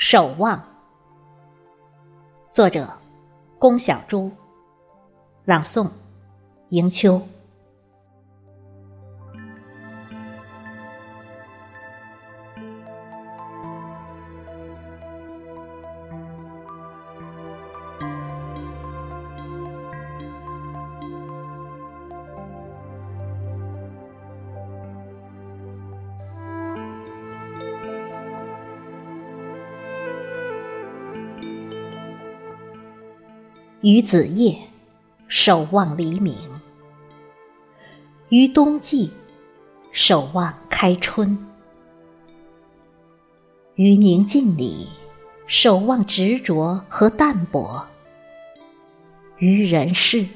守望。作者：龚小珠。朗诵：迎秋。于子夜，守望黎明；于冬季，守望开春；于宁静里，守望执着和淡泊；于人世，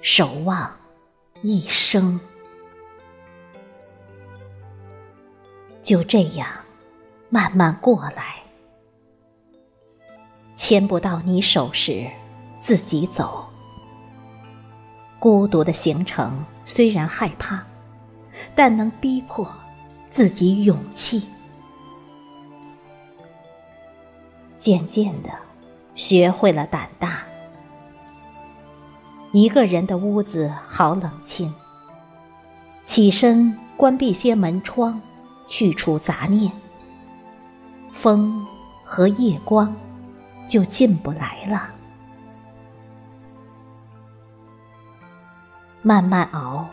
守望一生。就这样，慢慢过来。牵不到你手时，自己走。孤独的行程虽然害怕，但能逼迫自己勇气。渐渐的，学会了胆大。一个人的屋子好冷清，起身关闭些门窗，去除杂念。风和夜光。就进不来了。慢慢熬，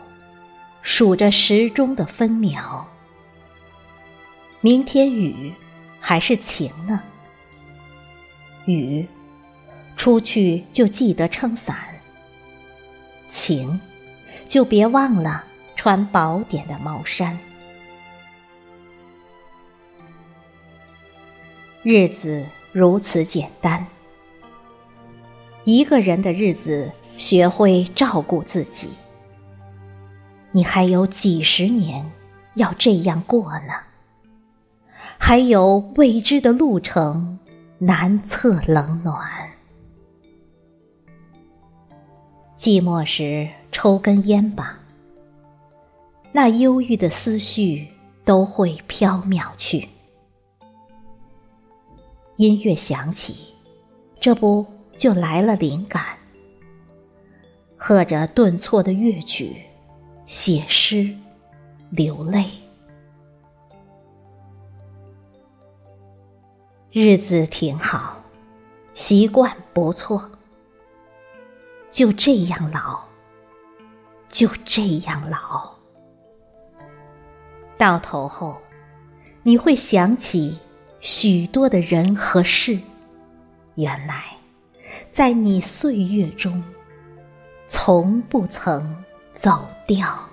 数着时钟的分秒。明天雨还是晴呢？雨，出去就记得撑伞；晴，就别忘了穿薄点的毛衫。日子。如此简单，一个人的日子，学会照顾自己。你还有几十年要这样过呢，还有未知的路程，难测冷暖。寂寞时抽根烟吧，那忧郁的思绪都会飘渺去。音乐响起，这不就来了灵感？和着顿挫的乐曲，写诗，流泪。日子挺好，习惯不错。就这样老，就这样老。到头后，你会想起。许多的人和事，原来在你岁月中，从不曾走掉。